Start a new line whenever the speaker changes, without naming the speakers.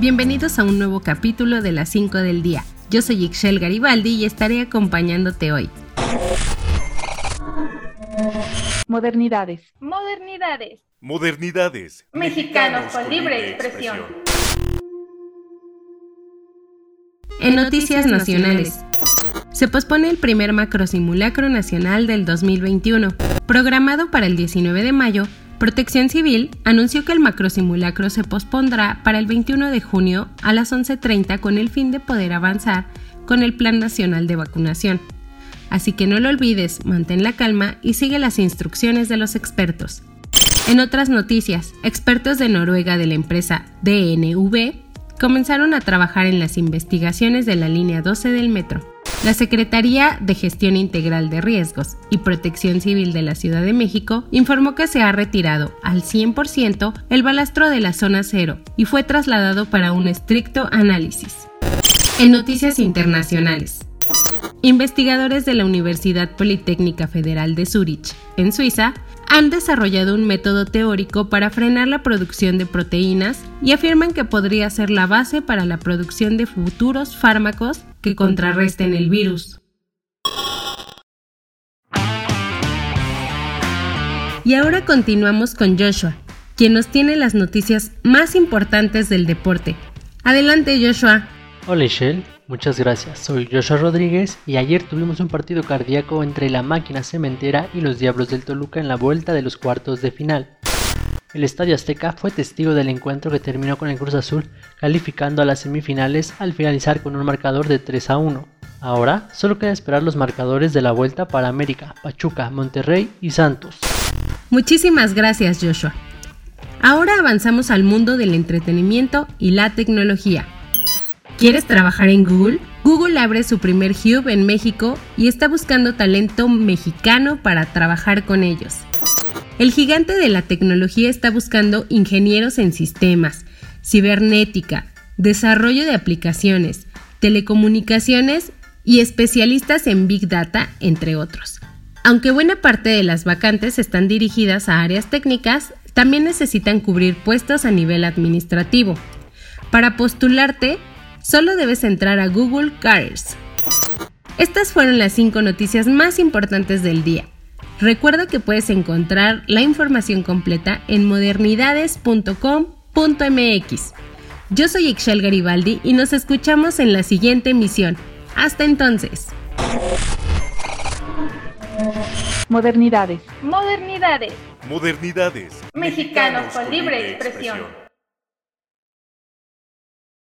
Bienvenidos a un nuevo capítulo de las 5 del día. Yo soy Ixchel Garibaldi y estaré acompañándote hoy.
Modernidades.
Modernidades.
Modernidades.
Mexicanos con libre expresión.
En noticias nacionales. Se pospone el primer macrosimulacro nacional del 2021, programado para el 19 de mayo. Protección Civil anunció que el macrosimulacro se pospondrá para el 21 de junio a las 11.30 con el fin de poder avanzar con el Plan Nacional de Vacunación. Así que no lo olvides, mantén la calma y sigue las instrucciones de los expertos. En otras noticias, expertos de Noruega de la empresa DNV comenzaron a trabajar en las investigaciones de la línea 12 del metro. La Secretaría de Gestión Integral de Riesgos y Protección Civil de la Ciudad de México informó que se ha retirado al 100% el balastro de la zona cero y fue trasladado para un estricto análisis. En noticias internacionales, investigadores de la Universidad Politécnica Federal de Zurich, en Suiza, han desarrollado un método teórico para frenar la producción de proteínas y afirman que podría ser la base para la producción de futuros fármacos que contrarresten el virus. Y ahora continuamos con Joshua, quien nos tiene las noticias más importantes del deporte. Adelante Joshua.
Hola Shell, muchas gracias. Soy Joshua Rodríguez y ayer tuvimos un partido cardíaco entre la máquina cementera y los Diablos del Toluca en la vuelta de los cuartos de final. El Estadio Azteca fue testigo del encuentro que terminó con el Cruz Azul calificando a las semifinales al finalizar con un marcador de 3 a 1. Ahora solo queda esperar los marcadores de la vuelta para América, Pachuca, Monterrey y Santos.
Muchísimas gracias Joshua. Ahora avanzamos al mundo del entretenimiento y la tecnología. ¿Quieres trabajar en Google? Google abre su primer Hub en México y está buscando talento mexicano para trabajar con ellos. El gigante de la tecnología está buscando ingenieros en sistemas, cibernética, desarrollo de aplicaciones, telecomunicaciones y especialistas en Big Data, entre otros. Aunque buena parte de las vacantes están dirigidas a áreas técnicas, también necesitan cubrir puestos a nivel administrativo. Para postularte, solo debes entrar a Google Careers. Estas fueron las 5 noticias más importantes del día. Recuerda que puedes encontrar la información completa en modernidades.com.mx. Yo soy Ixchel Garibaldi y nos escuchamos en la siguiente emisión. Hasta entonces.
Modernidades.
Modernidades.
Modernidades.
Mexicanos con libre expresión.